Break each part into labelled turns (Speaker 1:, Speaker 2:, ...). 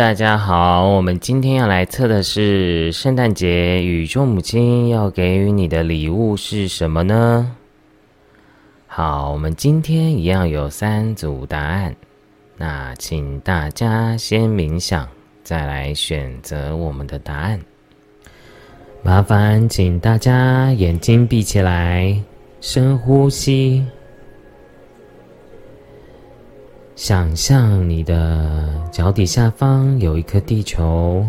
Speaker 1: 大家好，我们今天要来测的是圣诞节宇宙母亲要给予你的礼物是什么呢？好，我们今天一样有三组答案，那请大家先冥想，再来选择我们的答案。麻烦请大家眼睛闭起来，深呼吸。想象你的脚底下方有一颗地球，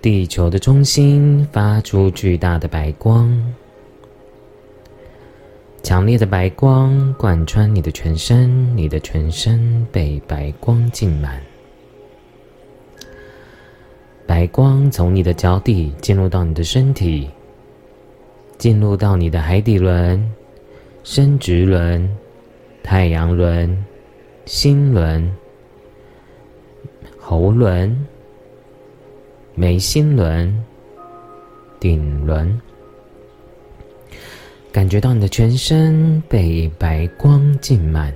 Speaker 1: 地球的中心发出巨大的白光，强烈的白光贯穿你的全身，你的全身被白光浸满，白光从你的脚底进入到你的身体，进入到你的海底轮、生殖轮。太阳轮、心轮、喉轮、眉心轮、顶轮，感觉到你的全身被白光浸满。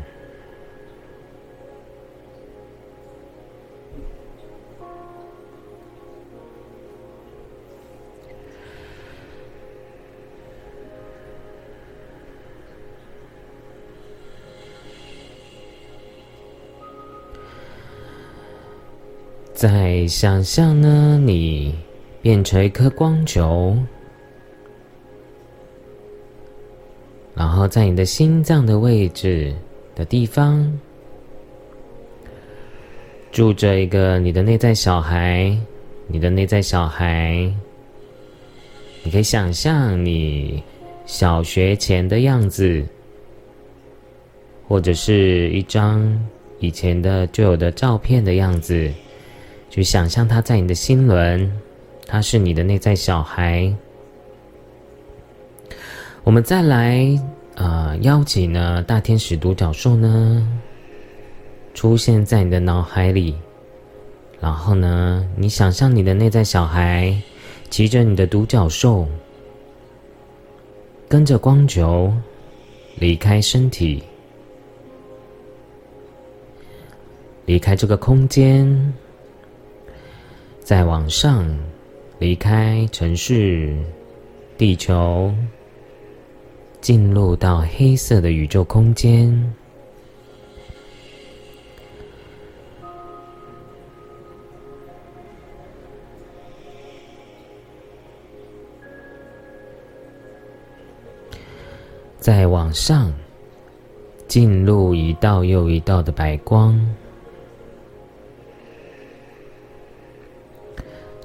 Speaker 1: 在想象呢，你变成一颗光球，然后在你的心脏的位置的地方，住着一个你的内在小孩。你的内在小孩，你可以想象你小学前的样子，或者是一张以前的旧有的照片的样子。去想象他在你的心轮，他是你的内在小孩。我们再来啊，邀请呢大天使独角兽呢出现在你的脑海里，然后呢，你想象你的内在小孩骑着你的独角兽，跟着光球离开身体，离开这个空间。再往上，离开城市、地球，进入到黑色的宇宙空间。再往上，进入一道又一道的白光。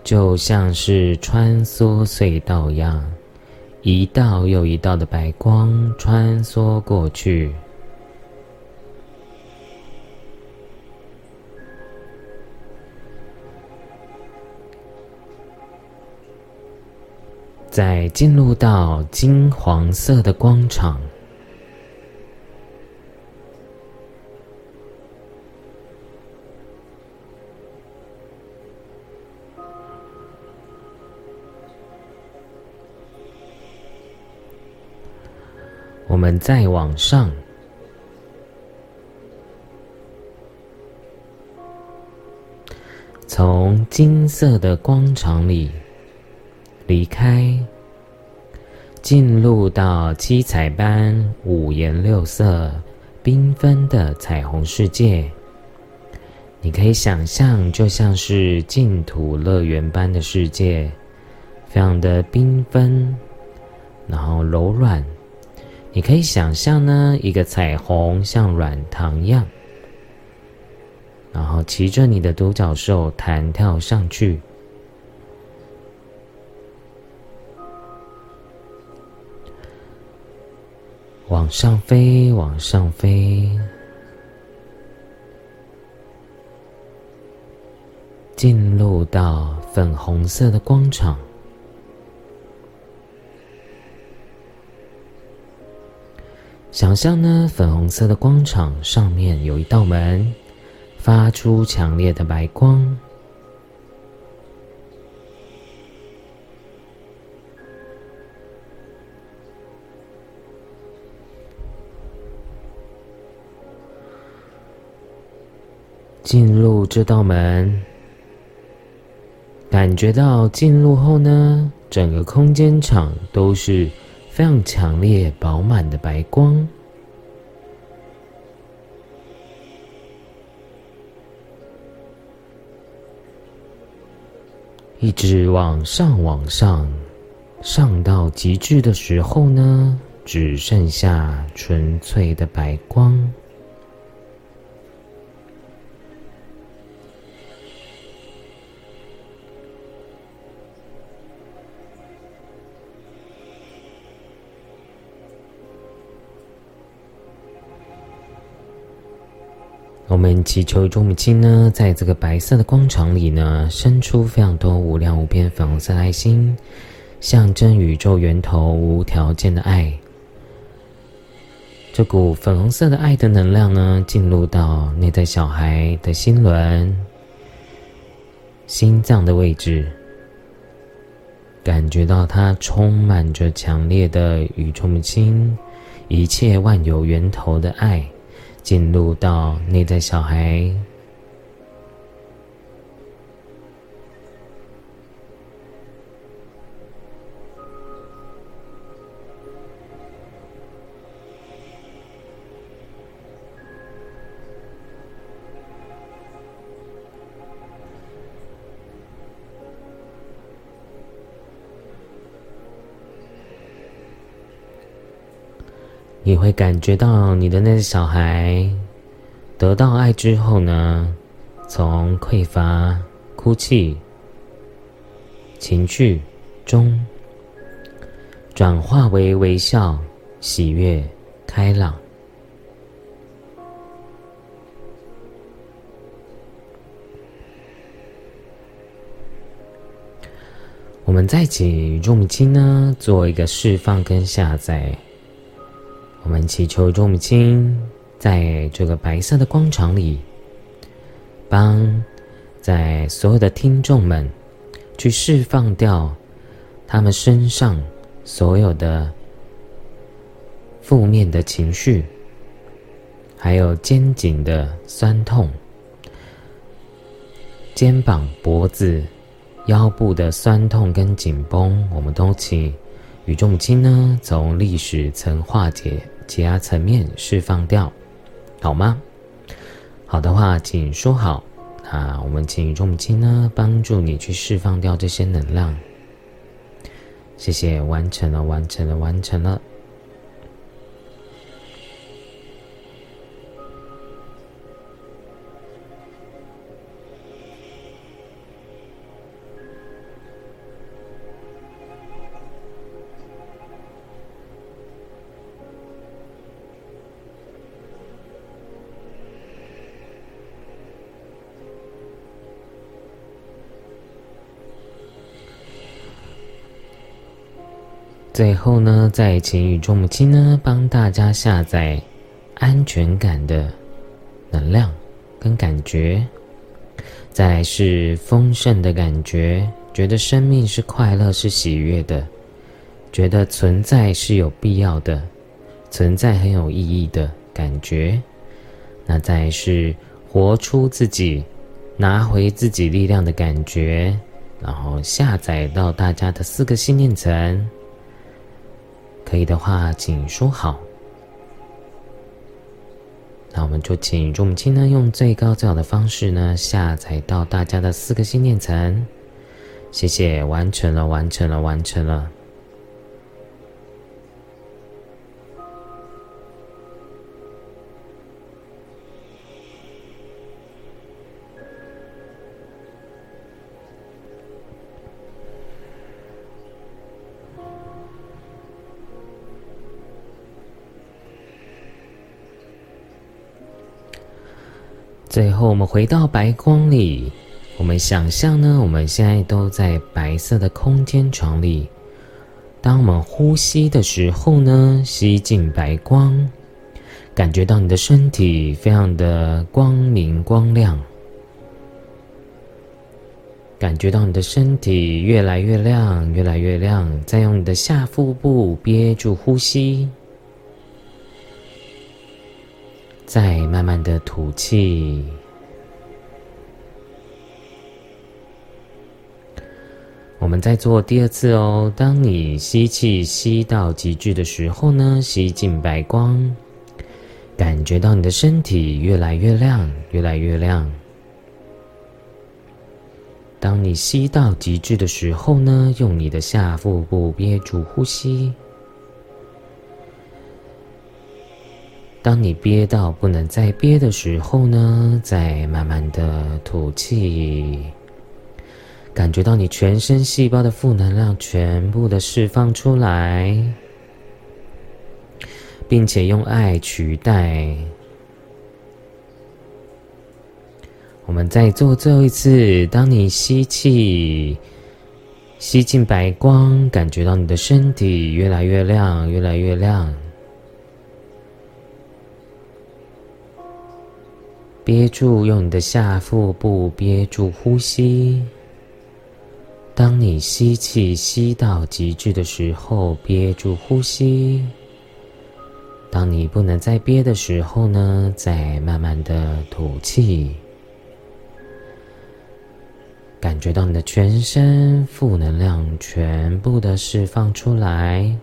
Speaker 1: 就像是穿梭隧道一样，一道又一道的白光穿梭过去，在进入到金黄色的光场。我们再往上，从金色的光场里离开，进入到七彩般、五颜六色、缤纷的彩虹世界。你可以想象，就像是净土乐园般的世界，非常的缤纷，然后柔软。你可以想象呢，一个彩虹像软糖一样，然后骑着你的独角兽弹跳上去，往上飞，往上飞，进入到粉红色的光场。想象呢，粉红色的光场上面有一道门，发出强烈的白光。进入这道门，感觉到进入后呢，整个空间场都是非常强烈、饱满的白光，一直往上、往上，上到极致的时候呢，只剩下纯粹的白光。我们祈求众母亲呢，在这个白色的光场里呢，生出非常多无量无边粉红色爱心，象征宇宙源头无条件的爱。这股粉红色的爱的能量呢，进入到内在小孩的心轮、心脏的位置，感觉到它充满着强烈的宇宙母亲、一切万有源头的爱。进入到内在小孩，你会感觉到你的那个小孩得到爱之后呢，从匮乏、哭泣、情绪中转化为微笑、喜悦、开朗。我们在一起用心呢，做一个释放跟下载。我们祈求众母亲在这个白色的光场里，帮在所有的听众们去释放掉他们身上所有的负面的情绪，还有肩颈的酸痛、肩膀、脖子、腰部的酸痛跟紧绷，我们都请。宇宙母亲呢，从历史层化解、解压层面释放掉，好吗？好的话，请说好。啊我们请宇宙母亲呢，帮助你去释放掉这些能量。谢谢，完成了，完成了，完成了。最后呢，再请宇宙母亲呢帮大家下载安全感的能量跟感觉，再是丰盛的感觉，觉得生命是快乐是喜悦的，觉得存在是有必要的，存在很有意义的感觉。那再是活出自己，拿回自己力量的感觉，然后下载到大家的四个信念层。可以的话，请说好。那我们就请众母亲呢，用最高最好的方式呢，下载到大家的四个心念层。谢谢，完成了，完成了，完成了。最后，我们回到白光里。我们想象呢，我们现在都在白色的空间床里。当我们呼吸的时候呢，吸进白光，感觉到你的身体非常的光明光亮，感觉到你的身体越来越亮，越来越亮。再用你的下腹部憋住呼吸。再慢慢的吐气。我们再做第二次哦。当你吸气吸到极致的时候呢吸进白光感觉到你的身体越来越亮越来越亮。当你吸到极致的时候呢用你的下腹部憋住呼吸。当你憋到不能再憋的时候呢，再慢慢的吐气。感觉到你全身细胞的负能量全部的释放出来，并且用爱取代。我们再做最后一次。当你吸气，吸进白光，感觉到你的身体越来越亮，越来越亮。憋住，用你的下腹部憋住呼吸。当你吸气吸到极致的时候，憋住呼吸。当你不能再憋的时候呢，再慢慢的吐气。感觉到你的全身负能量全部的释放出来。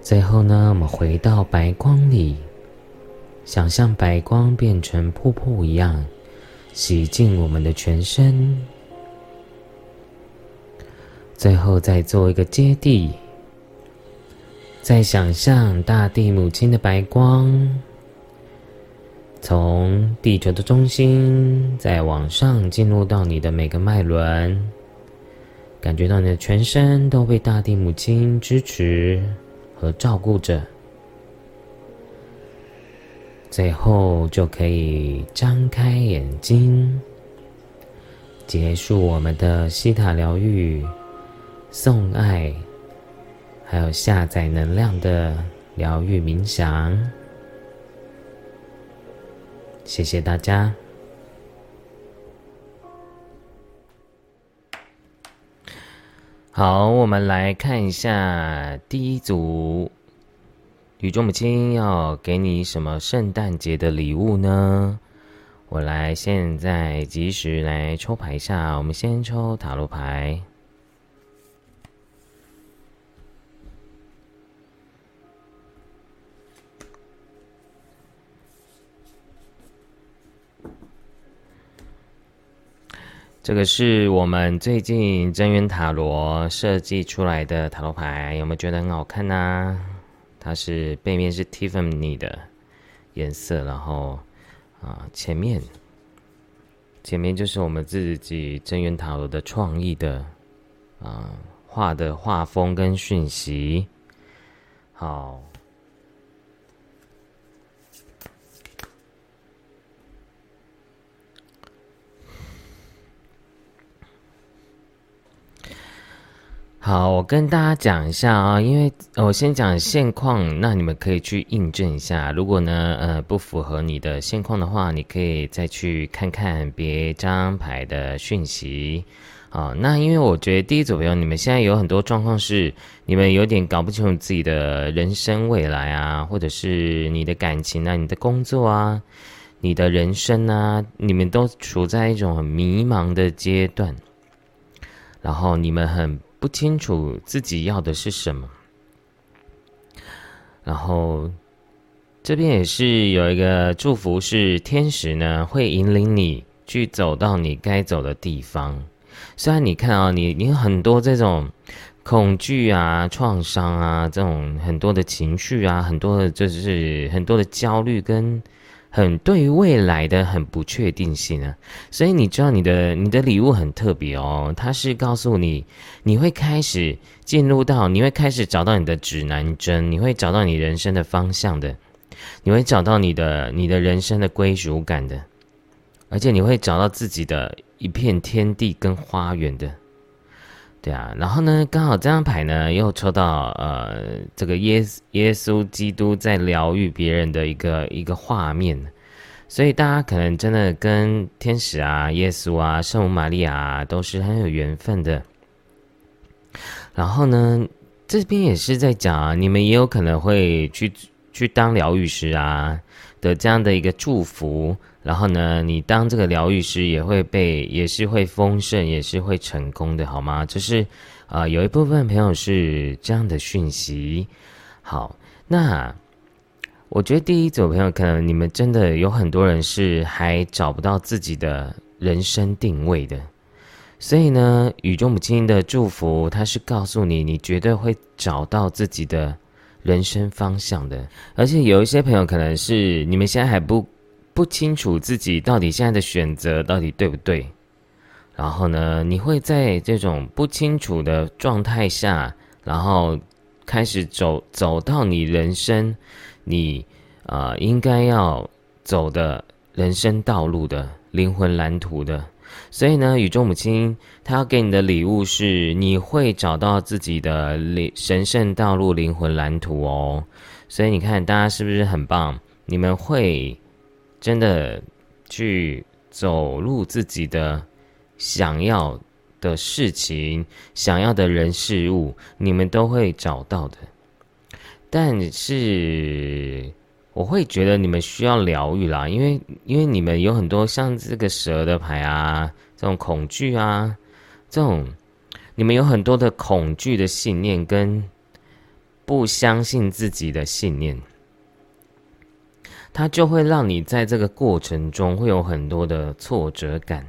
Speaker 1: 最后呢，我们回到白光里，想象白光变成瀑布一样，洗净我们的全身。最后再做一个接地，再想象大地母亲的白光，从地球的中心再往上进入到你的每个脉轮，感觉到你的全身都被大地母亲支持和照顾着。最后就可以张开眼睛，结束我们的西塔疗愈。送爱，还有下载能量的疗愈冥想，谢谢大家。好，我们来看一下第一组，宇宙母亲要给你什么圣诞节的礼物呢？我来现在及时来抽牌一下，我们先抽塔罗牌。这个是我们最近真源塔罗设计出来的塔罗牌，有没有觉得很好看呢？它是背面是 Tiffany 的颜色，然后啊前面前面就是我们自己真源塔罗的创意的啊画的画风跟讯息，好。好，我跟大家讲一下啊，因为我先讲现况，那你们可以去印证一下。如果呢，呃，不符合你的现况的话，你可以再去看看别张牌的讯息。好，那因为我觉得第一组朋友，你们现在有很多状况是，你们有点搞不清楚自己的人生未来啊，或者是你的感情啊、你的工作啊、你的人生啊，你们都处在一种很迷茫的阶段，然后你们很。不清楚自己要的是什么，然后这边也是有一个祝福，是天使呢会引领你去走到你该走的地方。虽然你看啊，你你很多这种恐惧啊、创伤啊，这种很多的情绪啊，很多的就是很多的焦虑跟。很对于未来的很不确定性啊，所以你知道你的你的礼物很特别哦，它是告诉你你会开始进入到，你会开始找到你的指南针，你会找到你人生的方向的，你会找到你的你的人生的归属感的，而且你会找到自己的一片天地跟花园的。对啊，然后呢，刚好这张牌呢又抽到呃，这个耶耶稣基督在疗愈别人的一个一个画面，所以大家可能真的跟天使啊、耶稣啊、圣母玛利亚都是很有缘分的。然后呢，这边也是在讲啊，你们也有可能会去去当疗愈师啊的这样的一个祝福，然后呢，你当这个疗愈师也会被，也是会丰盛，也是会成功的，好吗？就是啊，有一部分朋友是这样的讯息。好，那我觉得第一组朋友可能你们真的有很多人是还找不到自己的人生定位的，所以呢，宇宙母亲的祝福，它是告诉你，你绝对会找到自己的。人生方向的，而且有一些朋友可能是你们现在还不不清楚自己到底现在的选择到底对不对，然后呢，你会在这种不清楚的状态下，然后开始走走到你人生你啊应该要走的人生道路的灵魂蓝图的。所以呢，宇宙母亲她要给你的礼物是，你会找到自己的灵神圣道路、灵魂蓝图哦。所以你看，大家是不是很棒？你们会真的去走入自己的想要的事情、想要的人事物，你们都会找到的。但是。我会觉得你们需要疗愈啦，因为因为你们有很多像这个蛇的牌啊，这种恐惧啊，这种你们有很多的恐惧的信念跟不相信自己的信念，它就会让你在这个过程中会有很多的挫折感，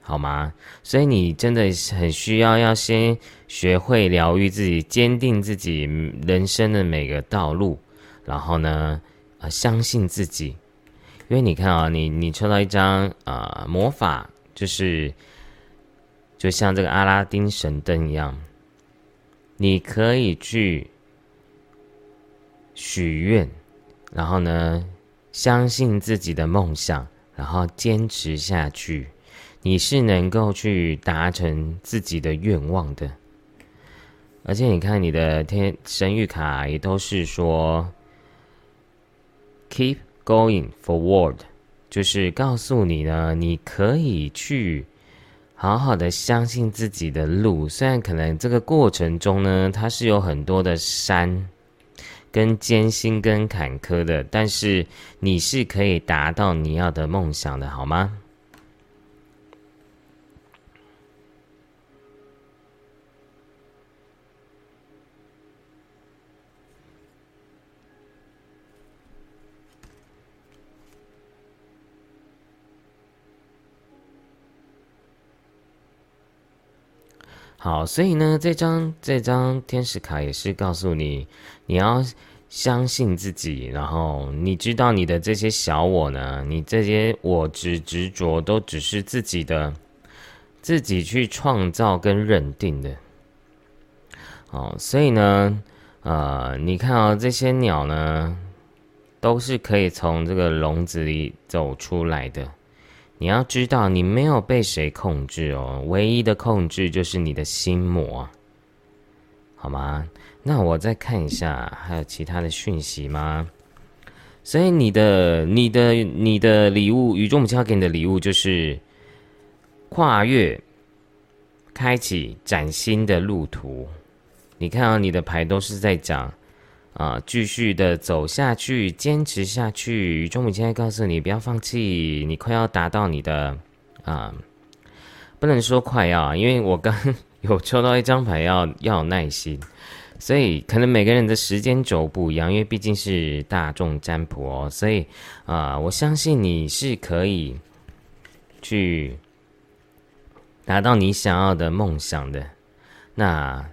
Speaker 1: 好吗？所以你真的很需要要先学会疗愈自己，坚定自己人生的每个道路，然后呢？啊，相信自己，因为你看啊，你你抽到一张啊魔法，就是就像这个阿拉丁神灯一样，你可以去许愿，然后呢，相信自己的梦想，然后坚持下去，你是能够去达成自己的愿望的。而且你看你的天生育卡也都是说。Keep going forward，就是告诉你呢，你可以去好好的相信自己的路。虽然可能这个过程中呢，它是有很多的山、跟艰辛、跟坎坷的，但是你是可以达到你要的梦想的，好吗？好，所以呢，这张这张天使卡也是告诉你，你要相信自己，然后你知道你的这些小我呢，你这些我执执着都只是自己的，自己去创造跟认定的。好，所以呢，呃，你看啊，这些鸟呢，都是可以从这个笼子里走出来的。你要知道，你没有被谁控制哦，唯一的控制就是你的心魔，好吗？那我再看一下，还有其他的讯息吗？所以你的、你的、你的礼物，宇宙母亲要给你的礼物就是跨越、开启崭新的路途。你看到你的牌都是在讲。啊，继续的走下去，坚持下去。中午现在告诉你，不要放弃，你快要达到你的啊，不能说快要，因为我刚 有抽到一张牌，要要有耐心，所以可能每个人的时间轴不一样，因为毕竟是大众占卜哦，所以啊，我相信你是可以去达到你想要的梦想的。那。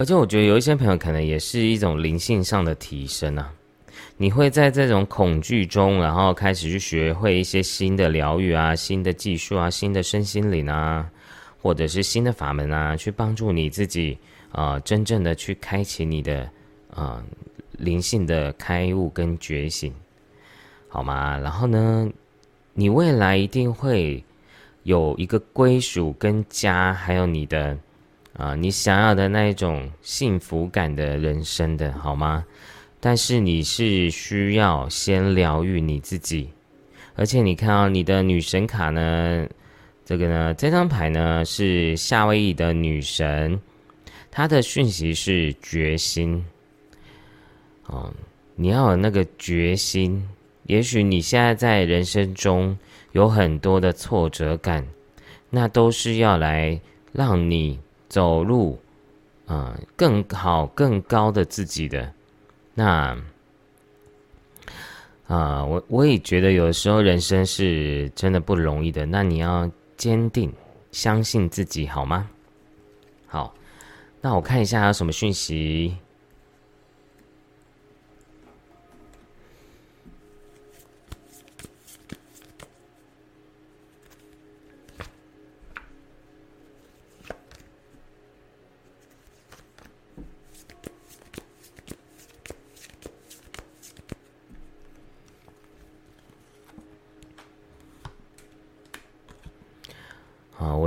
Speaker 1: 而且我觉得有一些朋友可能也是一种灵性上的提升啊，你会在这种恐惧中，然后开始去学会一些新的疗愈啊、新的技术啊、新的身心灵啊，或者是新的法门啊，去帮助你自己啊，真正的去开启你的啊灵性的开悟跟觉醒，好吗？然后呢，你未来一定会有一个归属跟家，还有你的。啊，你想要的那一种幸福感的人生的好吗？但是你是需要先疗愈你自己，而且你看到你的女神卡呢，这个呢，这张牌呢是夏威夷的女神，他的讯息是决心。哦，你要有那个决心。也许你现在在人生中有很多的挫折感，那都是要来让你走路啊更好、更高的自己的。那啊，我我也觉得有时候人生是真的不容易的。那你要坚定，相信自己，好吗？好。那我看一下有什么讯息。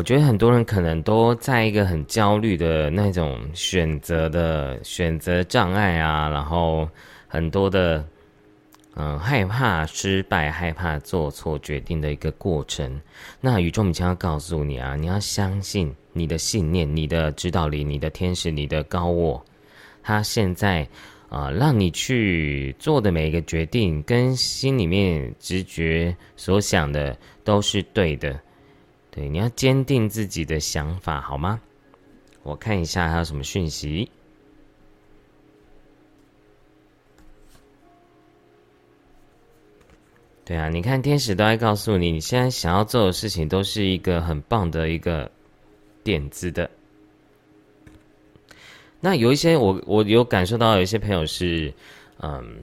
Speaker 1: 我觉得很多人可能都在一个很焦虑的那种选择的选择障碍啊，然后很多的嗯害怕失败、害怕做错决定的一个过程。那宇宙母亲要告诉你啊，你要相信你的信念、你的指导力、你的天使、你的高我，他现在啊让你去做的每一个决定，跟心里面直觉所想的都是对的。对，你要坚定自己的想法，好吗？我看一下还有什么讯息。对啊，你看天使都在告诉你，你现在想要做的事情都是一个很棒的一个点子的。那有一些我我有感受到，有一些朋友是，嗯。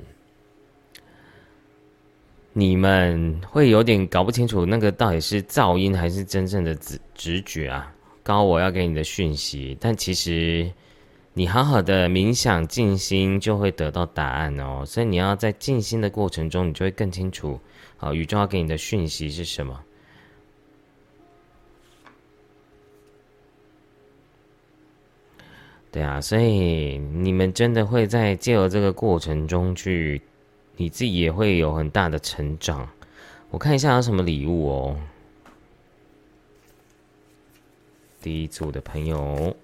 Speaker 1: 你们会有点搞不清楚那个到底是噪音还是真正的直直觉啊？刚我要给你的讯息，但其实你好好的冥想静心就会得到答案哦。所以你要在静心的过程中，你就会更清楚，好宇宙要给你的讯息是什么。对啊，所以你们真的会在借由这个过程中去。你自己也会有很大的成长。我看一下有什么礼物哦。第一组的朋友，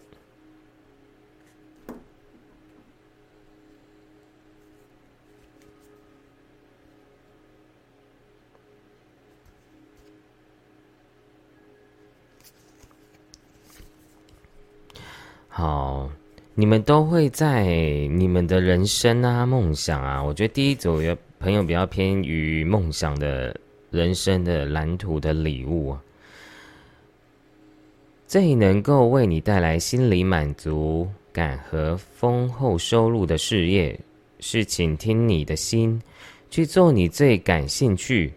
Speaker 1: 好。你们都会在你们的人生啊、梦想啊，我觉得第一组有朋友比较偏于梦想的人生的蓝图的礼物，最能够为你带来心理满足感和丰厚收入的事业，是倾听你的心，去做你最感兴趣、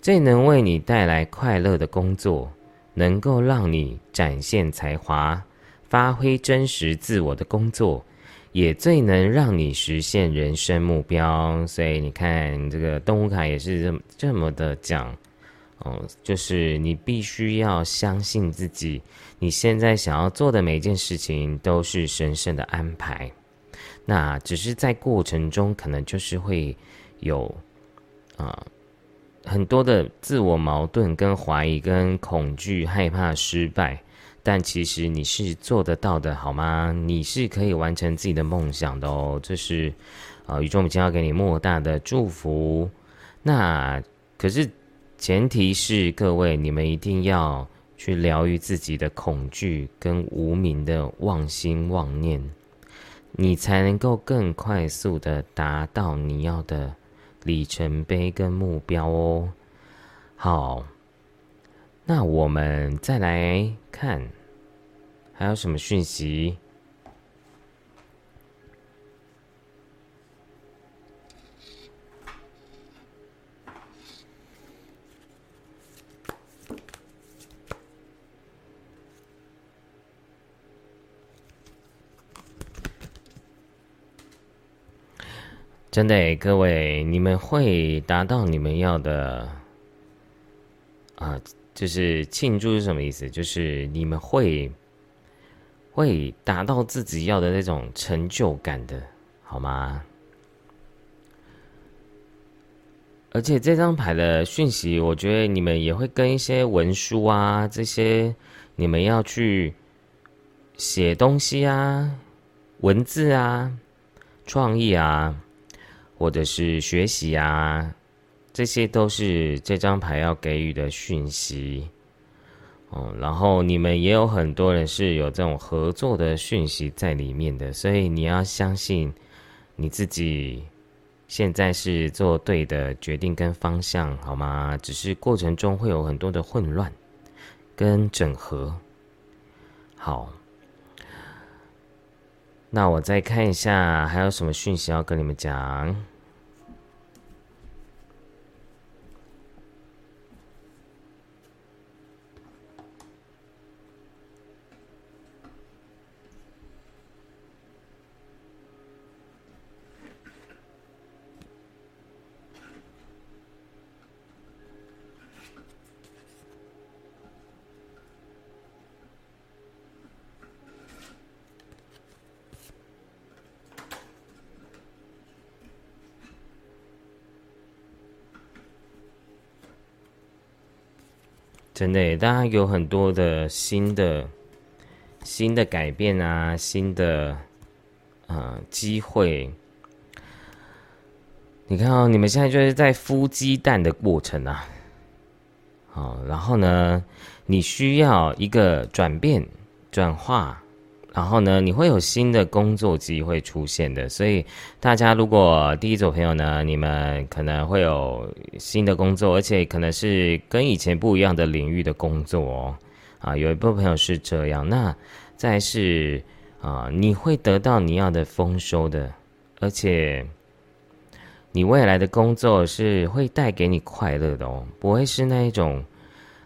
Speaker 1: 最能为你带来快乐的工作，能够让你展现才华。发挥真实自我的工作，也最能让你实现人生目标。所以你看，这个动物卡也是这么这么的讲，哦，就是你必须要相信自己，你现在想要做的每件事情都是神圣的安排。那只是在过程中，可能就是会有啊很多的自我矛盾、跟怀疑、跟恐惧、害怕失败。但其实你是做得到的，好吗？你是可以完成自己的梦想的哦。这是，啊，宇宙母亲要给你莫大的祝福。那可是前提是各位，你们一定要去疗愈自己的恐惧跟无名的妄心妄念，你才能够更快速的达到你要的里程碑跟目标哦。好，那我们再来看。还有什么讯息？真的，各位，你们会达到你们要的啊？就是庆祝是什么意思？就是你们会。会达到自己要的那种成就感的，好吗？而且这张牌的讯息，我觉得你们也会跟一些文书啊，这些你们要去写东西啊、文字啊、创意啊，或者是学习啊，这些都是这张牌要给予的讯息。哦，然后你们也有很多人是有这种合作的讯息在里面的，所以你要相信你自己现在是做对的决定跟方向，好吗？只是过程中会有很多的混乱跟整合。好，那我再看一下还有什么讯息要跟你们讲。真的，大家有很多的新的、新的改变啊，新的呃机会。你看哦，你们现在就是在孵鸡蛋的过程啊。好，然后呢，你需要一个转变、转化。然后呢，你会有新的工作机会出现的，所以大家如果第一组朋友呢，你们可能会有新的工作，而且可能是跟以前不一样的领域的工作哦。啊，有一部分朋友是这样。那再是啊，你会得到你要的丰收的，而且你未来的工作是会带给你快乐的哦，不会是那一种。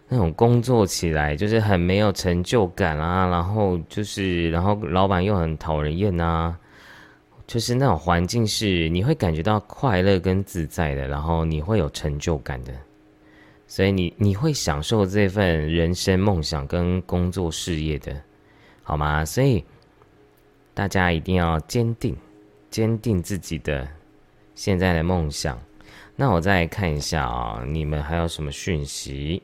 Speaker 1: 那种工作起来就是很没有成就感啊，然后就是，然后老板又很讨人厌啊，就是那种环境是你会感觉到快乐跟自在的，然后你会有成就感的，所以你你会享受这份人生梦想跟工作事业的，好吗？所以大家一定要坚定，坚定自己的现在的梦想。那我再看一下啊，你们还有什么讯息？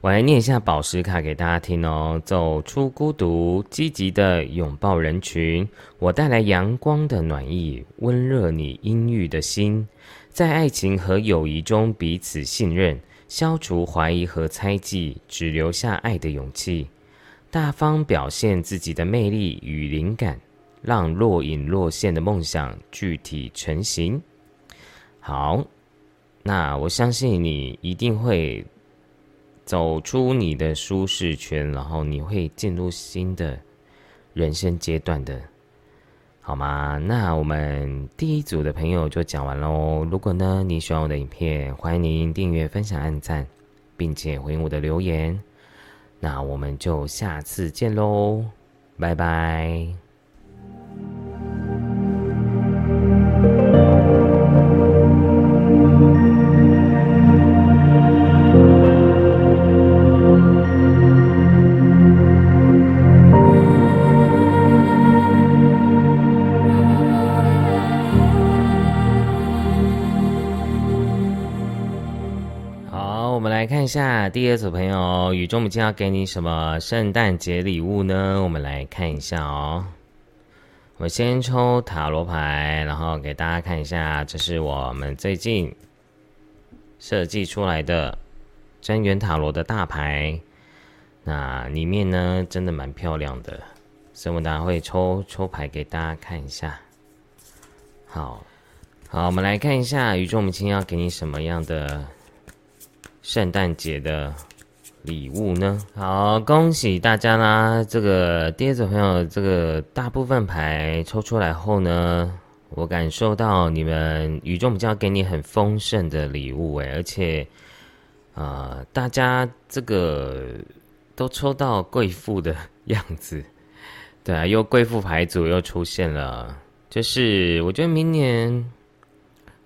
Speaker 1: 我来念一下宝石卡给大家听哦。走出孤独，积极的拥抱人群。我带来阳光的暖意，温热你阴郁的心。在爱情和友谊中彼此信任，消除怀疑和猜忌，只留下爱的勇气。大方表现自己的魅力与灵感，让若隐若现的梦想具体成型。好，那我相信你一定会。走出你的舒适圈，然后你会进入新的人生阶段的，好吗？那我们第一组的朋友就讲完喽。如果呢你喜欢我的影片，欢迎您订阅、分享、按赞，并且回应我的留言。那我们就下次见喽，拜拜。下第二组朋友，宇宙母亲要给你什么圣诞节礼物呢？我们来看一下哦。我先抽塔罗牌，然后给大家看一下，这是我们最近设计出来的真元塔罗的大牌。那里面呢，真的蛮漂亮的，所以我们大家会抽抽牌给大家看一下。好，好，我们来看一下宇宙母亲要给你什么样的。圣诞节的礼物呢？好，恭喜大家啦！这个第二组朋友，这个大部分牌抽出来后呢，我感受到你们宇宙比较给你很丰盛的礼物诶，而且啊，大家这个都抽到贵妇的样子，对啊，又贵妇牌组又出现了，就是我觉得明年，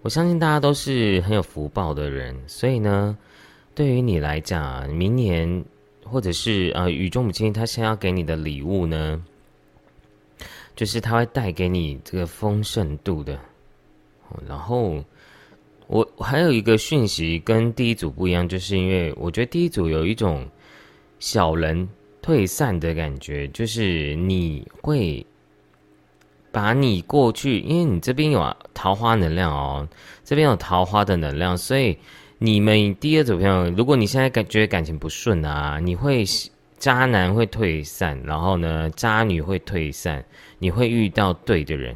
Speaker 1: 我相信大家都是很有福报的人，所以呢。对于你来讲，明年或者是呃，宇宙母亲她想要给你的礼物呢，就是她会带给你这个丰盛度的。然后我还有一个讯息跟第一组不一样，就是因为我觉得第一组有一种小人退散的感觉，就是你会把你过去，因为你这边有桃花能量哦，这边有桃花的能量，所以你们第二组朋友，如果你现在感觉感情不顺啊，你会渣男会退散，然后呢，渣女会退散，你会遇到对的人，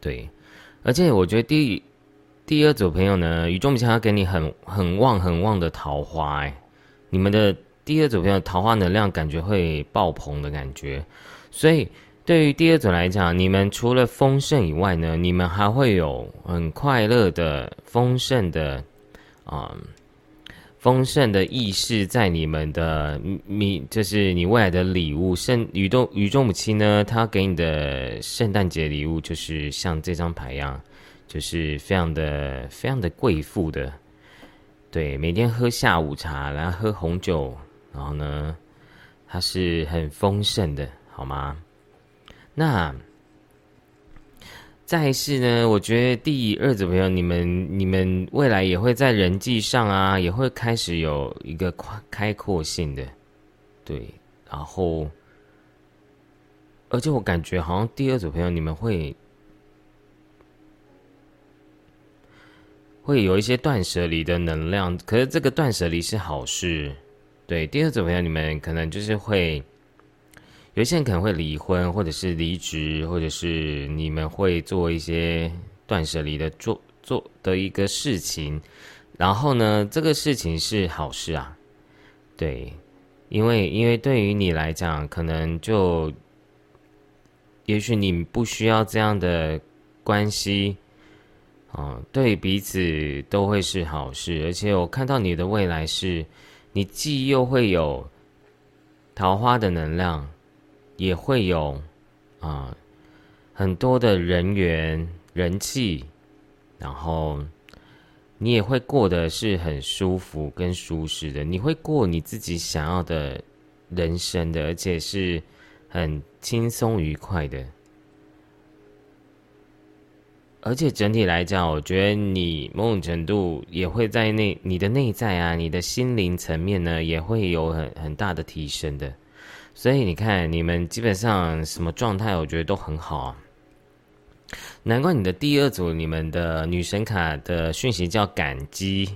Speaker 1: 对，而且我觉得第第二组朋友呢，宇宙母亲要给你很很旺很旺的桃花，哎，你们的第二组朋友桃花能量感觉会爆棚的感觉，所以。对于第二组来讲，你们除了丰盛以外呢，你们还会有很快乐的丰盛的啊，丰盛的意识在你们的你就是你未来的礼物。圣宇宙宇宙母亲呢，她给你的圣诞节礼物就是像这张牌一样，就是非常的非常的贵妇的，对，每天喝下午茶，然后喝红酒，然后呢，它是很丰盛的，好吗？那再是呢？我觉得第二组朋友，你们你们未来也会在人际上啊，也会开始有一个开开阔性的，对。然后，而且我感觉好像第二组朋友，你们会会有一些断舍离的能量。可是这个断舍离是好事，对。第二组朋友，你们可能就是会。有些人可能会离婚，或者是离职，或者是你们会做一些断舍离的做做的一个事情，然后呢，这个事情是好事啊，对，因为因为对于你来讲，可能就，也许你不需要这样的关系，啊，对彼此都会是好事，而且我看到你的未来是，你既又会有桃花的能量。也会有啊很多的人员人气，然后你也会过得是很舒服跟舒适的，你会过你自己想要的人生的，而且是很轻松愉快的。而且整体来讲，我觉得你某种程度也会在内，你的内在啊，你的心灵层面呢，也会有很很大的提升的。所以你看，你们基本上什么状态，我觉得都很好啊。难怪你的第二组，你们的女神卡的讯息叫感激。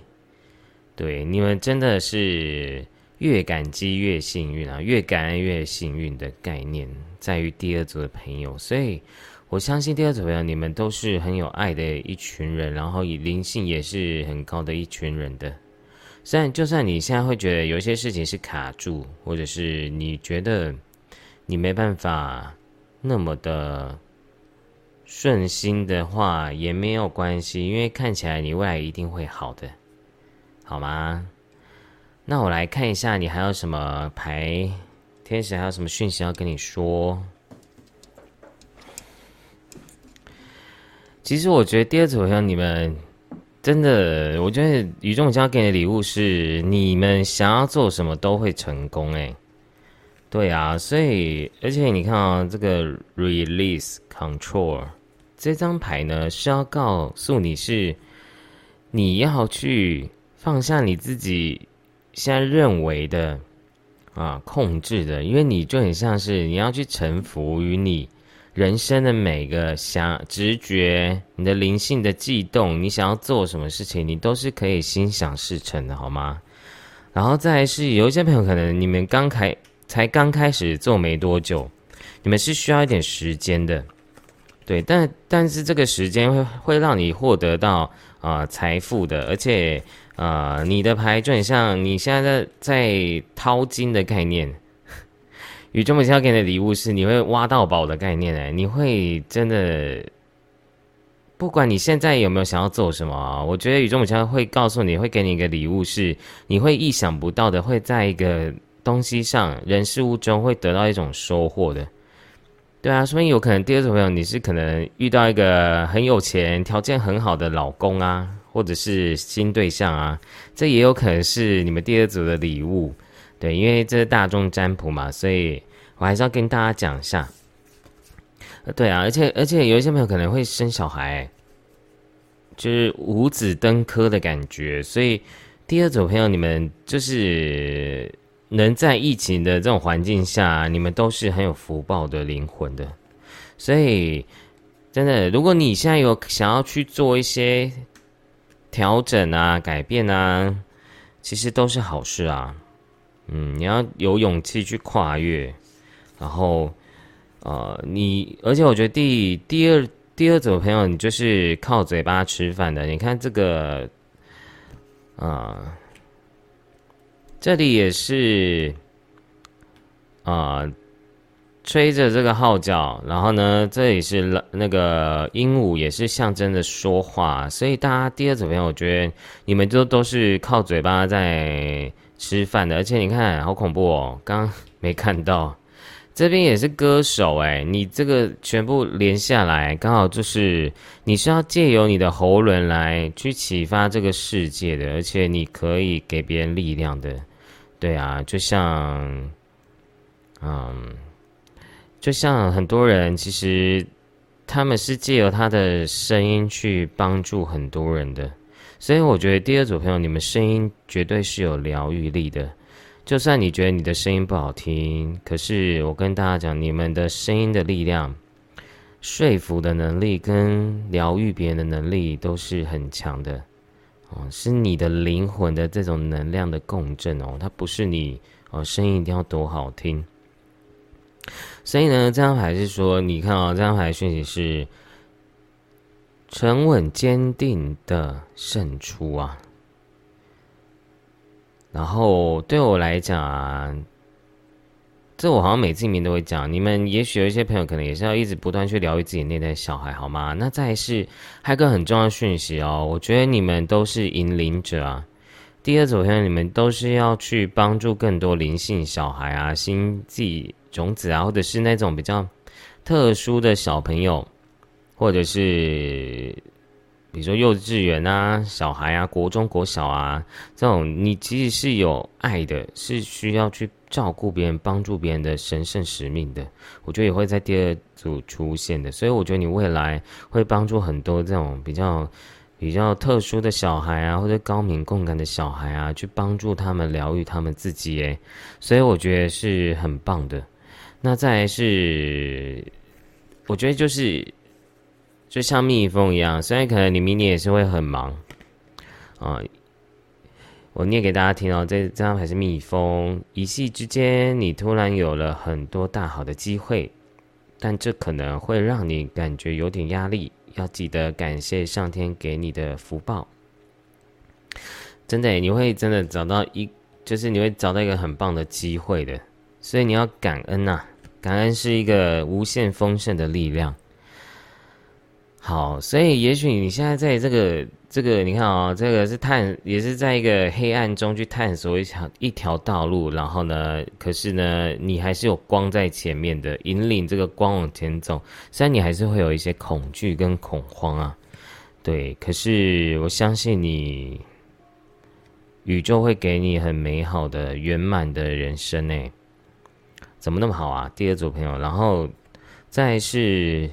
Speaker 1: 对，你们真的是越感激越幸运啊，越感恩越幸运的概念在于第二组的朋友。所以我相信第二组朋友，你们都是很有爱的一群人，然后以灵性也是很高的一群人的。虽然，就算你现在会觉得有一些事情是卡住，或者是你觉得你没办法那么的顺心的话，也没有关系，因为看起来你未来一定会好的，好吗？那我来看一下，你还有什么牌？天使还有什么讯息要跟你说？其实我觉得第二组好像你们。真的，我觉得宇宙家给你的礼物是你们想要做什么都会成功哎，对啊，所以而且你看啊，这个 release control 这张牌呢是要告诉你是你要去放下你自己现在认为的啊控制的，因为你就很像是你要去臣服于你。人生的每个想直觉，你的灵性的悸动，你想要做什么事情，你都是可以心想事成的，好吗？然后再是有一些朋友，可能你们刚开才刚开始做没多久，你们是需要一点时间的，对，但但是这个时间会会让你获得到啊财富的，而且啊你的牌就很像你现在在在掏金的概念。宇宙母亲要给你的礼物是你会挖到宝的概念哎，你会真的，不管你现在有没有想要做什么啊，我觉得宇宙母亲会告诉你会给你一个礼物，是你会意想不到的，会在一个东西上、人事物中会得到一种收获的。对啊，所以有可能第二种朋友你是可能遇到一个很有钱、条件很好的老公啊，或者是新对象啊，这也有可能是你们第二组的礼物。对，因为这是大众占卜嘛，所以我还是要跟大家讲一下。对啊，而且而且有一些朋友可能会生小孩，就是五子登科的感觉。所以第二组朋友，你们就是能在疫情的这种环境下，你们都是很有福报的灵魂的。所以真的，如果你现在有想要去做一些调整啊、改变啊，其实都是好事啊。嗯，你要有勇气去跨越，然后呃，你而且我觉得第第二第二组朋友，你就是靠嘴巴吃饭的。你看这个啊，这里也是啊。吹着这个号角，然后呢，这里是那个鹦鹉，也是象征着说话。所以大家第二组朋友，我觉得你们都都是靠嘴巴在吃饭的。而且你看，好恐怖哦！刚没看到，这边也是歌手哎，你这个全部连下来，刚好就是你是要借由你的喉轮来去启发这个世界的，而且你可以给别人力量的。对啊，就像，嗯。就像很多人，其实他们是借由他的声音去帮助很多人的，所以我觉得第二组朋友，你们声音绝对是有疗愈力的。就算你觉得你的声音不好听，可是我跟大家讲，你们的声音的力量、说服的能力跟疗愈别人的能力都是很强的哦，是你的灵魂的这种能量的共振哦，它不是你哦，声音一定要多好听。所以呢，这张牌是说，你看啊，这张牌讯息是沉稳坚定的胜出啊。然后对我来讲啊，这我好像每次里面都会讲，你们也许有一些朋友可能也是要一直不断去疗愈自己内在小孩，好吗？那再是还有个很重要的讯息哦，我觉得你们都是引领者啊。第二组朋友，你们都是要去帮助更多灵性小孩啊，星际。种子啊，或者是那种比较特殊的小朋友，或者是比如说幼稚园啊、小孩啊、国中、国小啊这种，你其实是有爱的，是需要去照顾别人、帮助别人的神圣使命的。我觉得也会在第二组出现的，所以我觉得你未来会帮助很多这种比较比较特殊的小孩啊，或者高敏共感的小孩啊，去帮助他们疗愈他们自己。诶，所以我觉得是很棒的。那再是，我觉得就是，就像蜜蜂一样，虽然可能你明年也是会很忙啊。我念给大家听哦，这这张牌是蜜蜂，一夕之间你突然有了很多大好的机会，但这可能会让你感觉有点压力，要记得感谢上天给你的福报。真的，你会真的找到一，就是你会找到一个很棒的机会的。所以你要感恩呐，感恩是一个无限丰盛的力量。好，所以也许你现在在这个这个，你看啊，这个是探，也是在一个黑暗中去探索一条一条道路，然后呢，可是呢，你还是有光在前面的，引领这个光往前走。虽然你还是会有一些恐惧跟恐慌啊，对，可是我相信你，宇宙会给你很美好的圆满的人生呢。怎么那么好啊？第二组朋友，然后再是，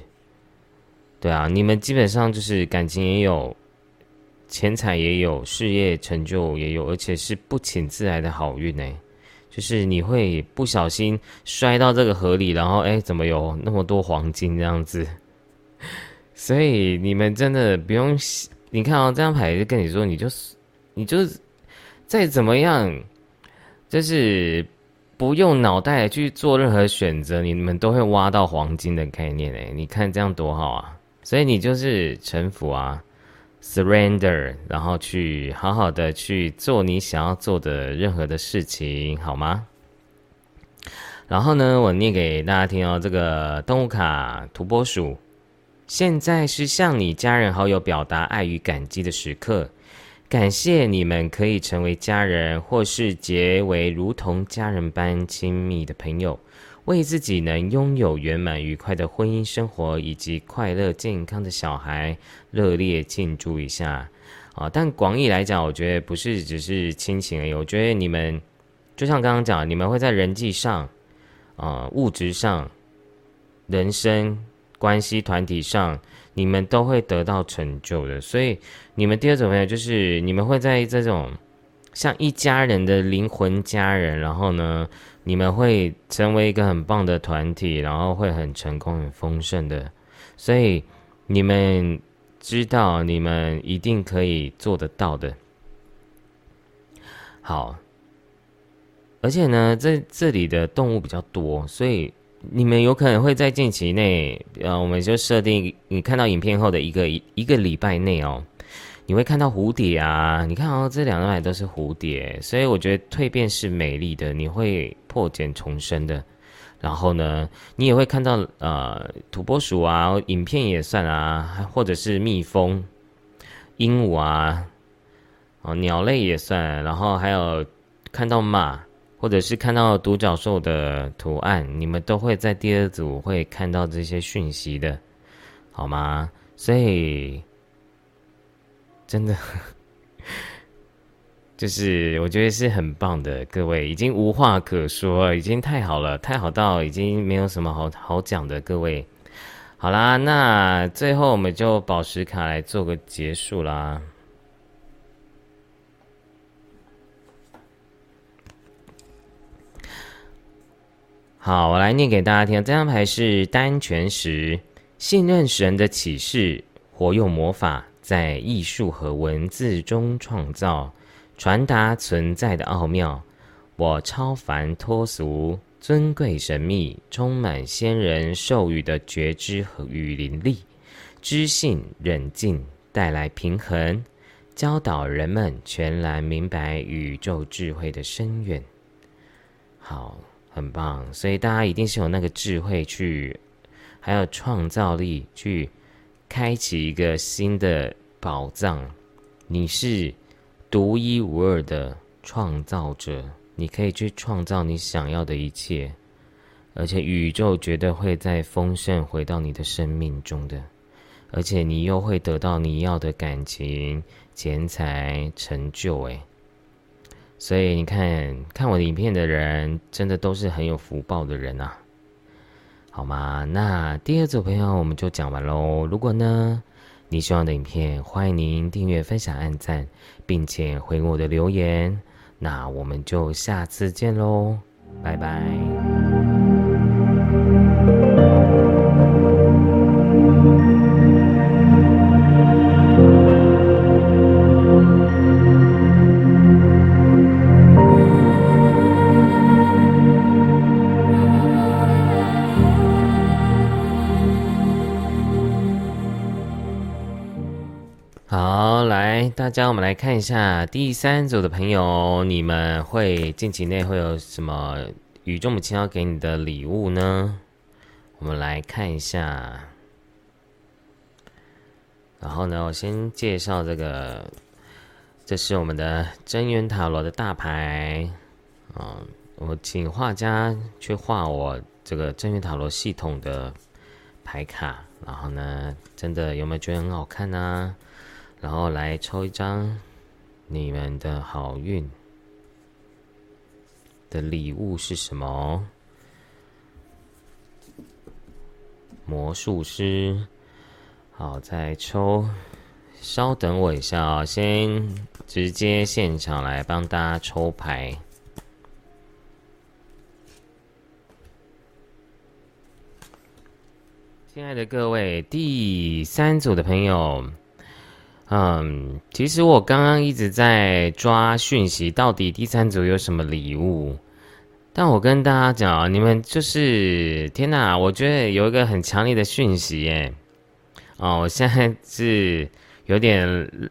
Speaker 1: 对啊，你们基本上就是感情也有，钱财也有，事业成就也有，而且是不请自来的好运呢。就是你会不小心摔到这个河里，然后哎，怎么有那么多黄金这样子？所以你们真的不用，你看哦，这张牌就跟你说，你就是，你就是再怎么样，就是。不用脑袋去做任何选择，你们都会挖到黄金的概念诶，你看这样多好啊！所以你就是臣服啊，surrender，然后去好好的去做你想要做的任何的事情，好吗？然后呢，我念给大家听哦，这个动物卡土拨鼠，现在是向你家人好友表达爱与感激的时刻。感谢你们可以成为家人，或是结为如同家人般亲密的朋友，为自己能拥有圆满愉快的婚姻生活以及快乐健康的小孩热烈庆祝一下啊！但广义来讲，我觉得不是只是亲情而已。我觉得你们就像刚刚讲，你们会在人际上、啊物质上、人生关系团体上。你们都会得到成就的，所以你们第二种朋友就是你们会在这种像一家人的灵魂家人，然后呢，你们会成为一个很棒的团体，然后会很成功、很丰盛的。所以你们知道，你们一定可以做得到的。好，而且呢，在这里的动物比较多，所以你们有可能会在近期内，呃，我们就设定你看到影片后的一个一个礼拜内哦。你会看到蝴蝶啊，你看哦，这两张牌都是蝴蝶，所以我觉得蜕变是美丽的，你会破茧重生的。然后呢，你也会看到呃土拨鼠啊，影片也算啊，或者是蜜蜂、鹦鹉啊，哦鸟类也算，然后还有看到马，或者是看到独角兽的图案，你们都会在第二组会看到这些讯息的，好吗？所以。真的，就是我觉得是很棒的，各位已经无话可说，已经太好了，太好到已经没有什么好好讲的，各位。好啦，那最后我们就宝石卡来做个结束啦。好，我来念给大家听，这张牌是单全石，信任神的启示，活用魔法。在艺术和文字中创造、传达存在的奥妙。我超凡脱俗、尊贵神秘、充满仙人授予的觉知和与灵力，知性冷静，带来平衡，教导人们全然明白宇宙智慧的深远。好，很棒。所以大家一定是有那个智慧去，还有创造力去。开启一个新的宝藏，你是独一无二的创造者，你可以去创造你想要的一切，而且宇宙绝对会在丰盛回到你的生命中的，而且你又会得到你要的感情、钱财、成就。诶，所以你看看我的影片的人，真的都是很有福报的人啊。好吗？那第二组朋友我们就讲完喽。如果呢你喜欢的影片，欢迎您订阅、分享、按赞，并且回我的留言。那我们就下次见喽，拜拜。好，来大家，我们来看一下第三组的朋友，你们会近期内会有什么宇宙母亲要给你的礼物呢？我们来看一下。然后呢，我先介绍这个，这是我们的真元塔罗的大牌。嗯，我请画家去画我这个真元塔罗系统的牌卡。然后呢，真的有没有觉得很好看呢？然后来抽一张你们的好运的礼物是什么？魔术师，好，再抽。稍等我一下啊，先直接现场来帮大家抽牌。亲爱的各位，第三组的朋友。嗯，其实我刚刚一直在抓讯息，到底第三组有什么礼物？但我跟大家讲，你们就是天哪！我觉得有一个很强烈的讯息耶。哦，我现在是有点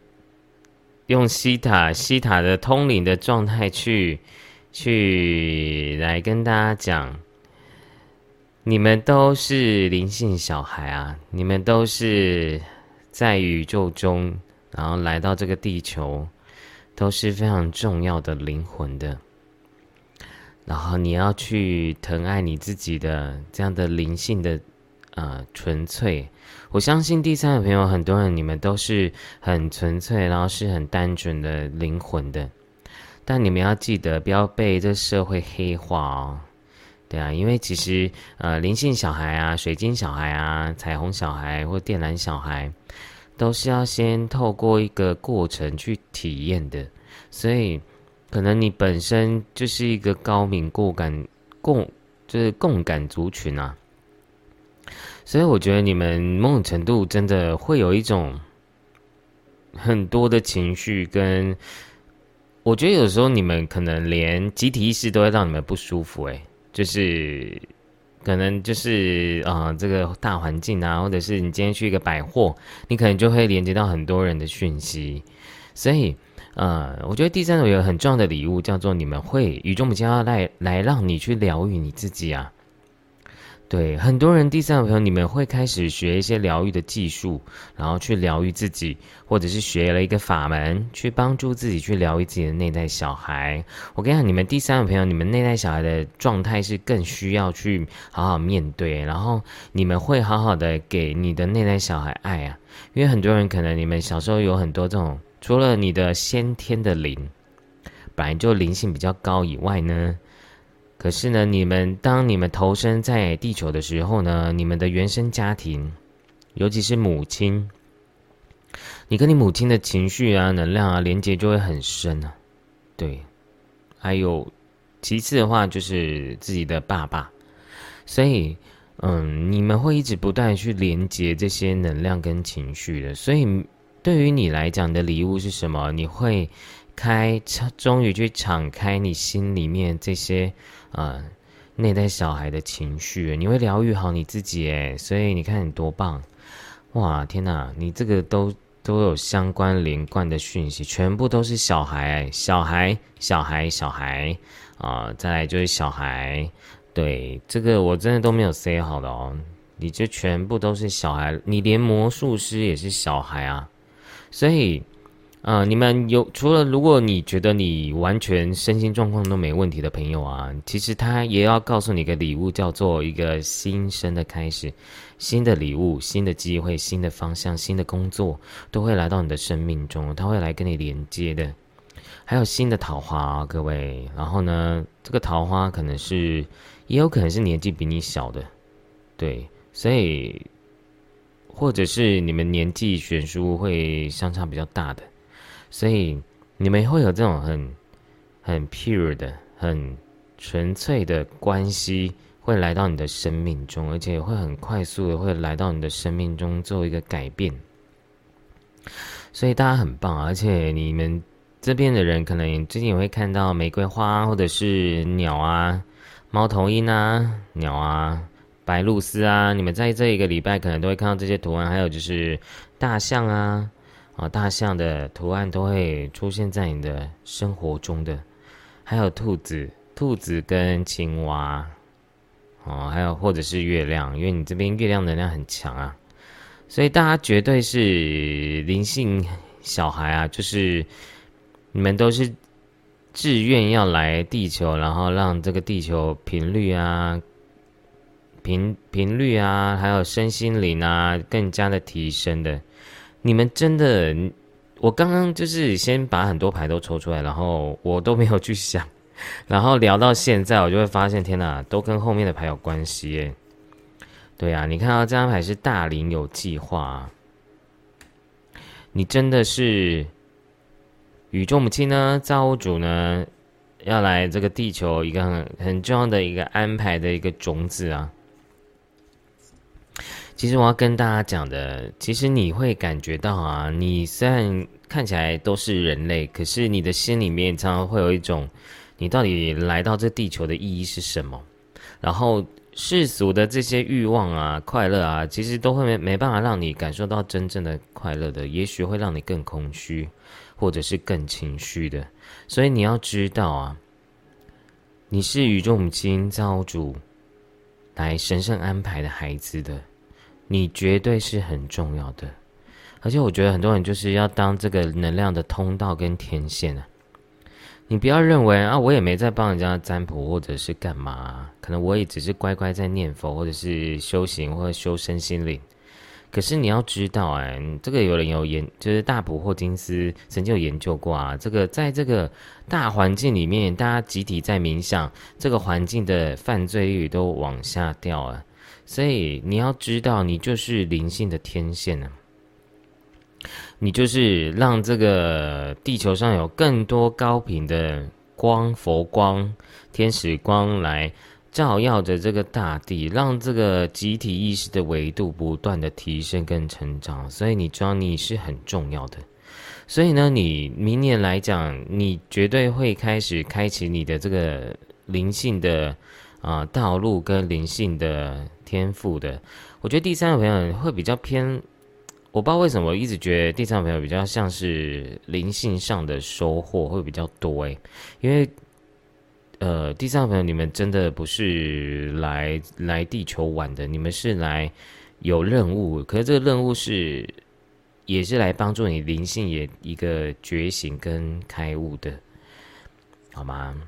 Speaker 1: 用西塔西塔的通灵的状态去去来跟大家讲，你们都是灵性小孩啊，你们都是。在宇宙中，然后来到这个地球，都是非常重要的灵魂的。然后你要去疼爱你自己的这样的灵性的呃纯粹。我相信第三个朋友，很多人你们都是很纯粹，然后是很单纯的灵魂的。但你们要记得，不要被这社会黑化哦。对啊，因为其实呃，灵性小孩啊、水晶小孩啊、彩虹小孩或电缆小孩，都是要先透过一个过程去体验的。所以可能你本身就是一个高敏共感共就是共感族群啊，所以我觉得你们某种程度真的会有一种很多的情绪，跟我觉得有时候你们可能连集体意识都会让你们不舒服，诶，就是可能就是啊这个大环境啊，或者是你今天去一个百货，你可能就会连接到很多人的讯息，所以。呃，我觉得第三种有很重要的礼物，叫做你们会与众不亲要来来让你去疗愈你自己啊。对，很多人第三种朋友，你们会开始学一些疗愈的技术，然后去疗愈自己，或者是学了一个法门，去帮助自己去疗愈自己的内在小孩。我跟你讲，你们第三种朋友，你们内在小孩的状态是更需要去好好面对，然后你们会好好的给你的内在小孩爱啊，因为很多人可能你们小时候有很多这种。除了你的先天的灵，本来就灵性比较高以外呢，可是呢，你们当你们投身在地球的时候呢，你们的原生家庭，尤其是母亲，你跟你母亲的情绪啊、能量啊连接就会很深啊。对，还有其次的话就是自己的爸爸，所以嗯，你们会一直不断去连接这些能量跟情绪的，所以。对于你来讲的礼物是什么？你会开，终于去敞开你心里面这些啊内在小孩的情绪，你会疗愈好你自己诶，所以你看你多棒哇！天哪，你这个都都有相关连贯的讯息，全部都是小孩，小孩，小孩，小孩啊！再来就是小孩，对这个我真的都没有 say 好的哦，你这全部都是小孩，你连魔术师也是小孩啊！所以，呃，你们有除了如果你觉得你完全身心状况都没问题的朋友啊，其实他也要告诉你个礼物，叫做一个新生的开始，新的礼物、新的机会、新的方向、新的工作都会来到你的生命中，他会来跟你连接的。还有新的桃花啊，各位。然后呢，这个桃花可能是，也有可能是年纪比你小的，对，所以。或者是你们年纪悬殊会相差比较大的，所以你们会有这种很很 pure 的、很纯粹的关系会来到你的生命中，而且会很快速的会来到你的生命中做一个改变。所以大家很棒，而且你们这边的人可能最近也会看到玫瑰花，或者是鸟啊、猫头鹰啊、鸟啊。白鹭鸶啊，你们在这一个礼拜可能都会看到这些图案，还有就是大象啊，啊，大象的图案都会出现在你的生活中的，还有兔子、兔子跟青蛙，哦，还有或者是月亮，因为你这边月亮能量很强啊，所以大家绝对是灵性小孩啊，就是你们都是自愿要来地球，然后让这个地球频率啊。频频率啊，还有身心灵啊，更加的提升的。你们真的，我刚刚就是先把很多牌都抽出来，然后我都没有去想，然后聊到现在，我就会发现，天哪，都跟后面的牌有关系耶。对啊，你看到这张牌是大龄有计划，你真的是宇宙母亲呢，造物主呢，要来这个地球一个很很重要的一个安排的一个种子啊。其实我要跟大家讲的，其实你会感觉到啊，你虽然看起来都是人类，可是你的心里面常常会有一种，你到底来到这地球的意义是什么？然后世俗的这些欲望啊、快乐啊，其实都会没没办法让你感受到真正的快乐的，也许会让你更空虚，或者是更情绪的。所以你要知道啊，你是宇宙母亲造主来神圣安排的孩子的。你绝对是很重要的，而且我觉得很多人就是要当这个能量的通道跟天线啊。你不要认为啊，我也没在帮人家占卜或者是干嘛，可能我也只是乖乖在念佛或者是修行或者修身心灵。可是你要知道，哎，这个有人有研，就是大普霍金斯曾经有研究过啊。这个在这个大环境里面，大家集体在冥想，这个环境的犯罪率都往下掉啊。所以你要知道，你就是灵性的天线呢。你就是让这个地球上有更多高频的光、佛光、天使光来照耀着这个大地，让这个集体意识的维度不断的提升跟成长。所以你知道你是很重要的。所以呢，你明年来讲，你绝对会开始开启你的这个灵性的啊道路跟灵性的天赋的。我觉得第三个朋友会比较偏。我不知道为什么，我一直觉得第三个朋友比较像是灵性上的收获会比较多诶，因为，呃，第三个朋友你们真的不是来来地球玩的，你们是来有任务，可是这个任务是也是来帮助你灵性也一个觉醒跟开悟的，好吗？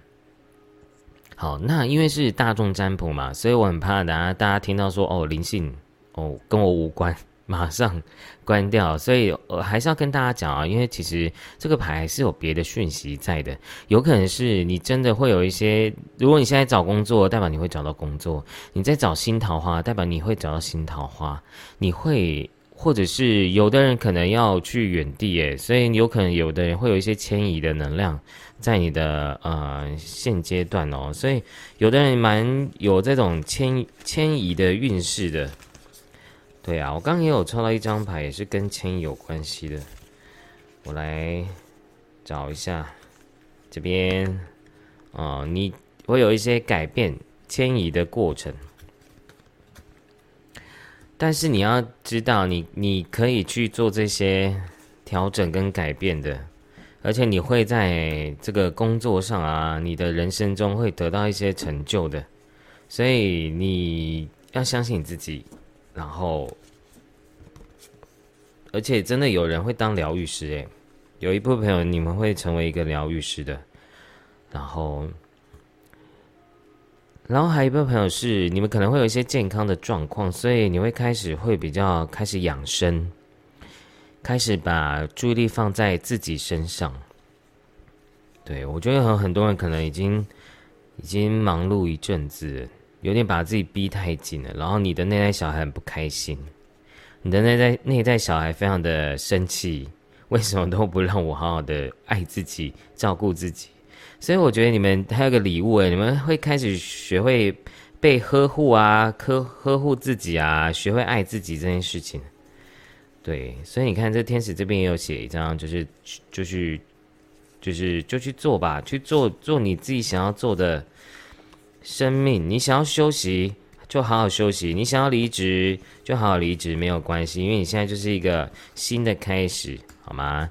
Speaker 1: 好，那因为是大众占卜嘛，所以我很怕大家大家听到说哦灵性哦跟我无关。马上关掉，所以我还是要跟大家讲啊，因为其实这个牌是有别的讯息在的，有可能是你真的会有一些，如果你现在找工作，代表你会找到工作；你在找新桃花，代表你会找到新桃花。你会，或者是有的人可能要去远地，诶，所以有可能有的人会有一些迁移的能量在你的呃现阶段哦，所以有的人蛮有这种迁迁移的运势的。对啊，我刚刚也有抽到一张牌，也是跟迁移有关系的。我来找一下这边，哦，你会有一些改变、迁移的过程，但是你要知道，你你可以去做这些调整跟改变的，而且你会在这个工作上啊，你的人生中会得到一些成就的，所以你要相信你自己。然后，而且真的有人会当疗愈师诶，有一部分朋友你们会成为一个疗愈师的。然后，然后还有一部分朋友是你们可能会有一些健康的状况，所以你会开始会比较开始养生，开始把注意力放在自己身上。对我觉得很很多人可能已经已经忙碌一阵子。有点把自己逼太紧了，然后你的内在小孩很不开心，你的内在内在小孩非常的生气，为什么都不让我好好的爱自己、照顾自己？所以我觉得你们还有个礼物诶，你们会开始学会被呵护啊，呵呵护自己啊，学会爱自己这件事情。对，所以你看这天使这边也有写一张，就是就是就是就去做吧，去做做你自己想要做的。生命，你想要休息就好好休息；你想要离职就好好离职，没有关系，因为你现在就是一个新的开始，好吗？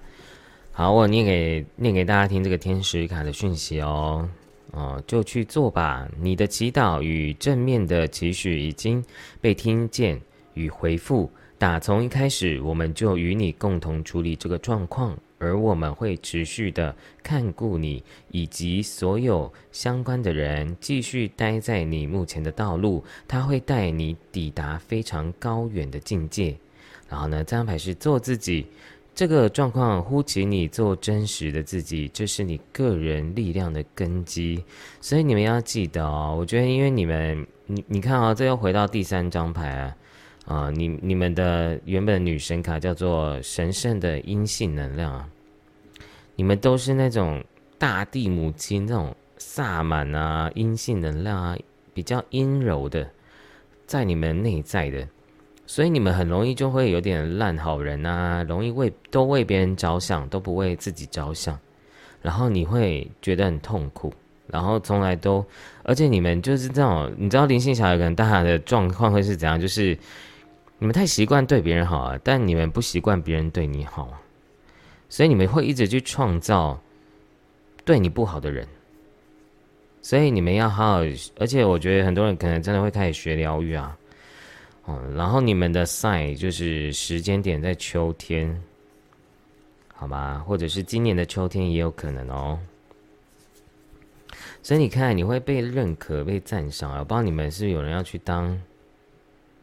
Speaker 1: 好，我念给念给大家听这个天使卡的讯息哦，哦，就去做吧。你的祈祷与正面的期许已经被听见与回复。打从一开始，我们就与你共同处理这个状况。而我们会持续的看顾你以及所有相关的人，继续待在你目前的道路。他会带你抵达非常高远的境界。然后呢，这张牌是做自己，这个状况呼起你做真实的自己，这是你个人力量的根基。所以你们要记得哦，我觉得因为你们，你你看啊，这又回到第三张牌啊。啊，你你们的原本女神卡叫做神圣的阴性能量啊，你们都是那种大地母亲那种萨满啊，阴性能量啊，比较阴柔的，在你们内在的，所以你们很容易就会有点烂好人啊，容易为都为别人着想，都不为自己着想，然后你会觉得很痛苦，然后从来都，而且你们就是这种，你知道灵性小孩可能大家的状况会是怎样，就是。你们太习惯对别人好啊，但你们不习惯别人对你好，所以你们会一直去创造对你不好的人。所以你们要好好，而且我觉得很多人可能真的会开始学疗愈啊，哦，然后你们的 sign 就是时间点在秋天，好吗？或者是今年的秋天也有可能哦。所以你看，你会被认可、被赞赏啊！我不知道你们是有人要去当。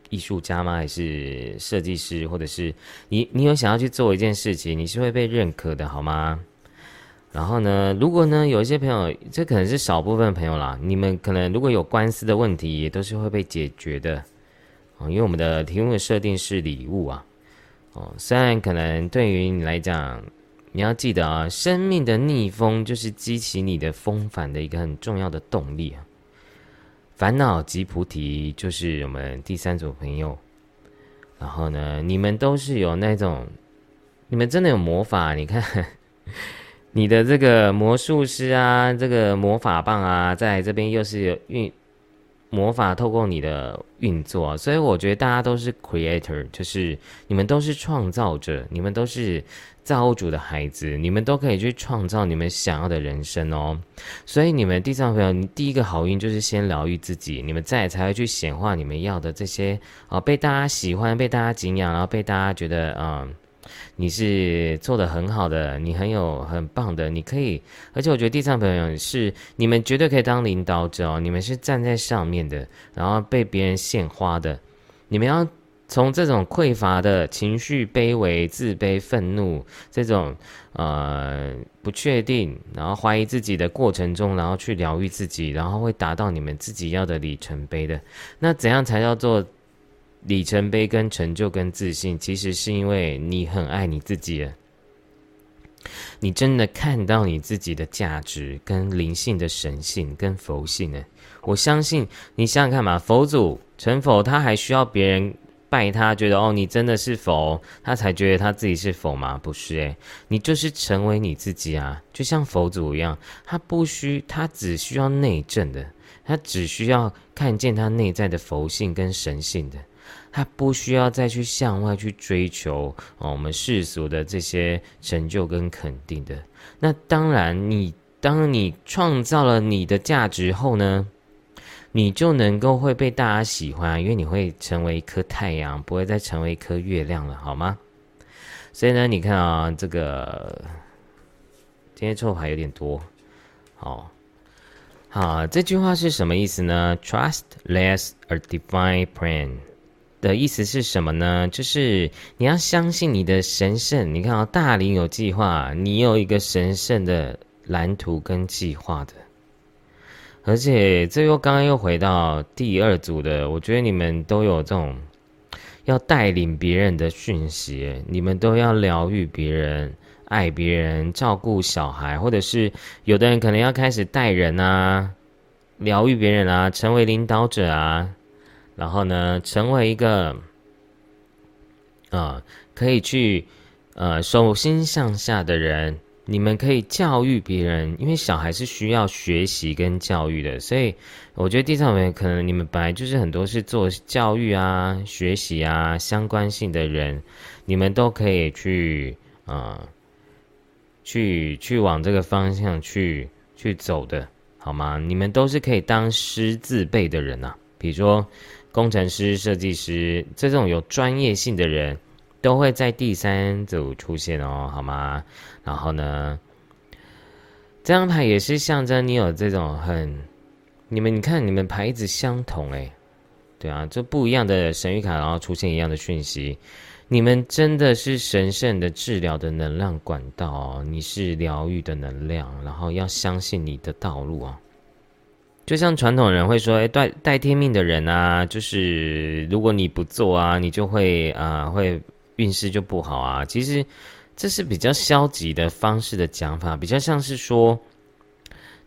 Speaker 1: 艺术家吗？还是设计师？或者是你？你有想要去做一件事情，你是会被认可的，好吗？然后呢？如果呢，有一些朋友，这可能是少部分朋友啦。你们可能如果有官司的问题，也都是会被解决的因为我们的题目的设定是礼物啊。哦，虽然可能对于你来讲，你要记得啊，生命的逆风就是激起你的风帆的一个很重要的动力啊。烦恼即菩提，就是我们第三组朋友。然后呢，你们都是有那种，你们真的有魔法。你看，你的这个魔术师啊，这个魔法棒啊，在这边又是有运。魔法透过你的运作，所以我觉得大家都是 creator，就是你们都是创造者，你们都是造物主的孩子，你们都可以去创造你们想要的人生哦。所以你们地上朋友，你第一个好运就是先疗愈自己，你们再才会去显化你们要的这些啊，被大家喜欢、被大家敬仰，然后被大家觉得嗯。你是做的很好的，你很有很棒的，你可以，而且我觉得地上朋友是你们绝对可以当领导者哦，你们是站在上面的，然后被别人献花的，你们要从这种匮乏的情绪、卑微、自卑、愤怒这种呃不确定，然后怀疑自己的过程中，然后去疗愈自己，然后会达到你们自己要的里程碑的。那怎样才叫做？里程碑跟成就跟自信，其实是因为你很爱你自己，你真的看到你自己的价值跟灵性的神性跟佛性呢？我相信你想想看嘛，佛祖成佛，他还需要别人拜他，觉得哦你真的是佛，他才觉得他自己是佛吗？不是诶，你就是成为你自己啊，就像佛祖一样，他不需，他只需要内证的，他只需要看见他内在的佛性跟神性的。他不需要再去向外去追求哦，我们世俗的这些成就跟肯定的。那当然，你当你创造了你的价值后呢，你就能够会被大家喜欢，因为你会成为一颗太阳，不会再成为一颗月亮了，好吗？所以呢，你看啊，这个今天抽牌有点多，好，好，这句话是什么意思呢？Trust less a divine plan。的意思是什么呢？就是你要相信你的神圣。你看啊，大林有计划，你有一个神圣的蓝图跟计划的。而且这又刚刚又回到第二组的，我觉得你们都有这种要带领别人的讯息，你们都要疗愈别人、爱别人、照顾小孩，或者是有的人可能要开始带人啊，疗愈别人啊，成为领导者啊。然后呢，成为一个啊，可以去呃手心向下的人。你们可以教育别人，因为小孩是需要学习跟教育的，所以我觉得地上面可能你们本来就是很多是做教育啊、学习啊相关性的人，你们都可以去啊，去去往这个方向去去走的，好吗？你们都是可以当师字辈的人呐，比如说。工程师、设计师这种有专业性的人，都会在第三组出现哦，好吗？然后呢，这张牌也是象征你有这种很……你们你看，你们牌子相同诶，对啊，这不一样的神谕卡，然后出现一样的讯息，你们真的是神圣的治疗的能量管道哦，你是疗愈的能量，然后要相信你的道路啊。就像传统人会说，哎，带带天命的人啊，就是如果你不做啊，你就会啊，会运势就不好啊。其实这是比较消极的方式的讲法，比较像是说，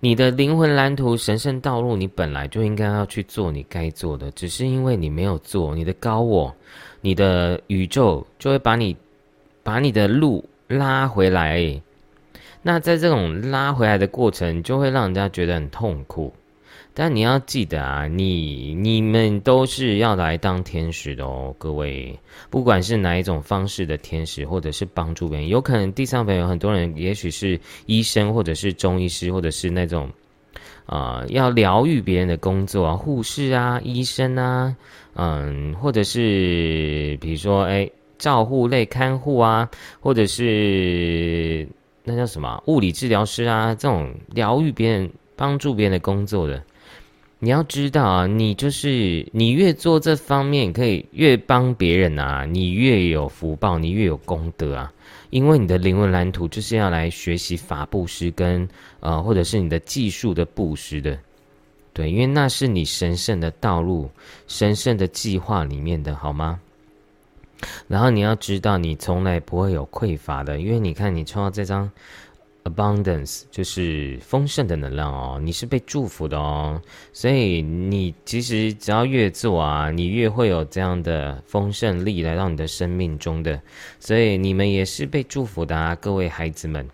Speaker 1: 你的灵魂蓝图、神圣道路，你本来就应该要去做你该做的，只是因为你没有做，你的高我、你的宇宙就会把你把你的路拉回来。那在这种拉回来的过程，就会让人家觉得很痛苦。但你要记得啊，你你们都是要来当天使的哦，各位，不管是哪一种方式的天使，或者是帮助别人，有可能地上朋友很多人，也许是医生，或者是中医师，或者是那种啊要疗愈别人的工作啊，护士啊，医生啊，嗯，或者是比如说哎，照护类看护啊，或者是那叫什么物理治疗师啊，这种疗愈别人、帮助别人的工作的。你要知道啊，你就是你越做这方面，可以越帮别人啊，你越有福报，你越有功德啊。因为你的灵魂蓝图就是要来学习法布施跟呃，或者是你的技术的布施的，对，因为那是你神圣的道路、神圣的计划里面的好吗？然后你要知道，你从来不会有匮乏的，因为你看你抽到这张。Abundance 就是丰盛的能量哦，你是被祝福的哦，所以你其实只要越做啊，你越会有这样的丰盛力来到你的生命中的，所以你们也是被祝福的啊，各位孩子们。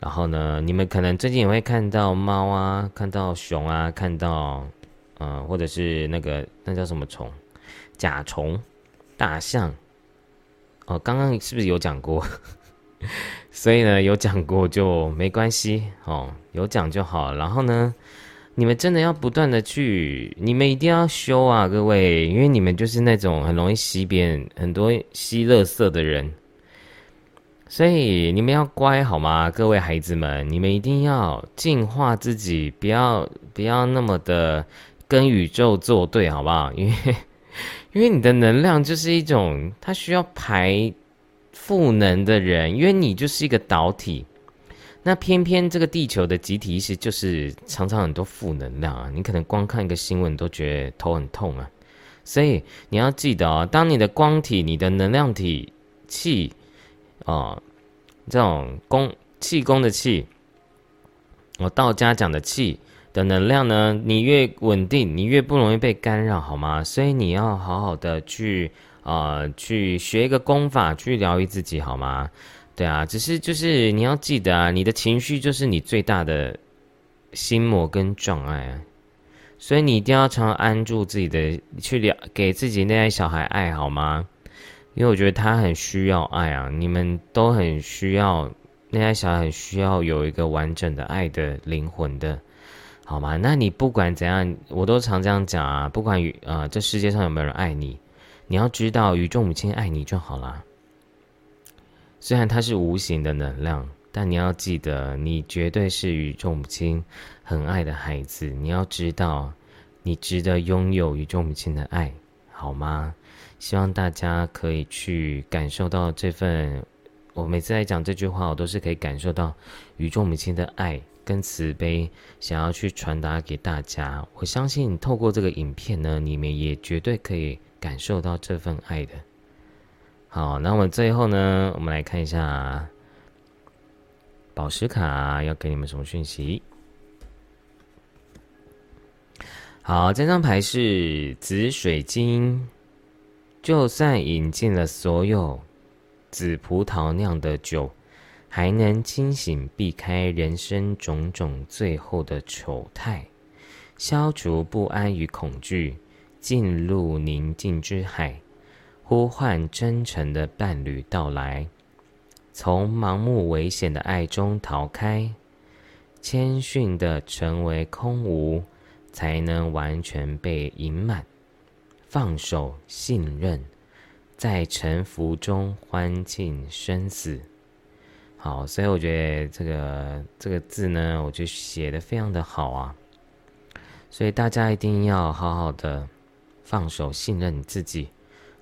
Speaker 1: 然后呢，你们可能最近也会看到猫啊，看到熊啊，看到嗯，或者是那个那叫什么虫，甲虫、大象。哦，刚刚是不是有讲过？所以呢，有讲过就没关系哦，有讲就好。然后呢，你们真的要不断的去，你们一定要修啊，各位，因为你们就是那种很容易吸别人很多吸垃圾的人，所以你们要乖好吗？各位孩子们，你们一定要净化自己，不要不要那么的跟宇宙作对，好不好？因为因为你的能量就是一种，它需要排。赋能的人，因为你就是一个导体，那偏偏这个地球的集体意识就是常常很多负能量啊！你可能光看一个新闻都觉得头很痛啊，所以你要记得哦，当你的光体、你的能量体气啊，这种功气功的气，我道家讲的气的能量呢，你越稳定，你越不容易被干扰，好吗？所以你要好好的去。啊，去学一个功法，去疗愈自己，好吗？对啊，只是就是你要记得啊，你的情绪就是你最大的心魔跟障碍啊，所以你一定要常安住自己的，去疗给自己那些小孩爱好吗？因为我觉得他很需要爱啊，你们都很需要那些小孩，很需要有一个完整的爱的灵魂的，好吗？那你不管怎样，我都常这样讲啊，不管与呃这世界上有没有人爱你。你要知道，宇宙母亲爱你就好啦。虽然它是无形的能量，但你要记得，你绝对是宇宙母亲很爱的孩子。你要知道，你值得拥有宇宙母亲的爱，好吗？希望大家可以去感受到这份。我每次在讲这句话，我都是可以感受到宇宙母亲的爱跟慈悲，想要去传达给大家。我相信，透过这个影片呢，你们也绝对可以。感受到这份爱的，好，那我们最后呢，我们来看一下宝石卡要给你们什么讯息。好，这张牌是紫水晶，就算饮尽了所有紫葡萄酿的酒，还能清醒，避开人生种种最后的丑态，消除不安与恐惧。进入宁静之海，呼唤真诚的伴侣到来，从盲目危险的爱中逃开，谦逊的成为空无，才能完全被盈满。放手，信任，在沉浮中欢庆生死。好，所以我觉得这个这个字呢，我觉得写的非常的好啊。所以大家一定要好好的。放手，信任你自己，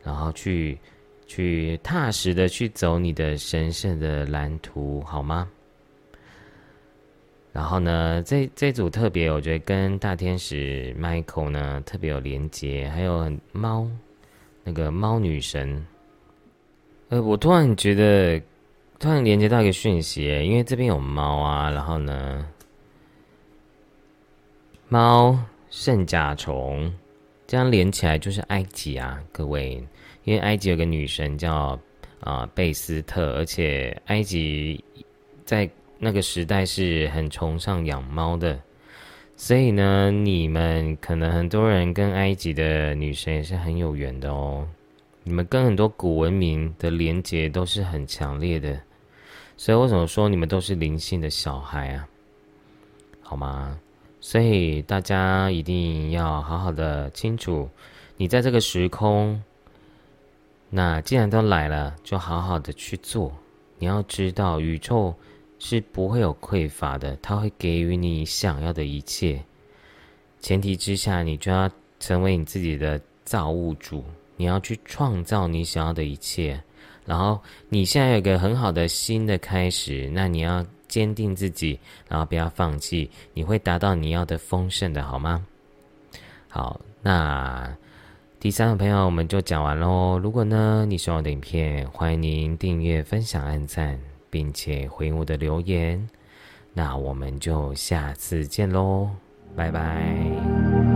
Speaker 1: 然后去去踏实的去走你的神圣的蓝图，好吗？然后呢，这这组特别，我觉得跟大天使 Michael 呢特别有连接，还有猫那个猫女神。呃，我突然觉得突然连接到一个讯息，因为这边有猫啊，然后呢，猫圣甲虫。这样连起来就是埃及啊，各位，因为埃及有个女神叫啊贝斯特，而且埃及在那个时代是很崇尚养猫的，所以呢，你们可能很多人跟埃及的女神也是很有缘的哦。你们跟很多古文明的连接都是很强烈的，所以为什么说你们都是灵性的小孩啊？好吗？所以大家一定要好好的清楚，你在这个时空，那既然都来了，就好好的去做。你要知道，宇宙是不会有匮乏的，它会给予你想要的一切。前提之下，你就要成为你自己的造物主，你要去创造你想要的一切。然后你现在有个很好的新的开始，那你要。坚定自己，然后不要放弃，你会达到你要的丰盛的，好吗？好，那第三个朋友我们就讲完喽。如果呢你喜欢我的影片，欢迎您订阅、分享、按赞，并且回应我的留言。那我们就下次见喽，拜拜。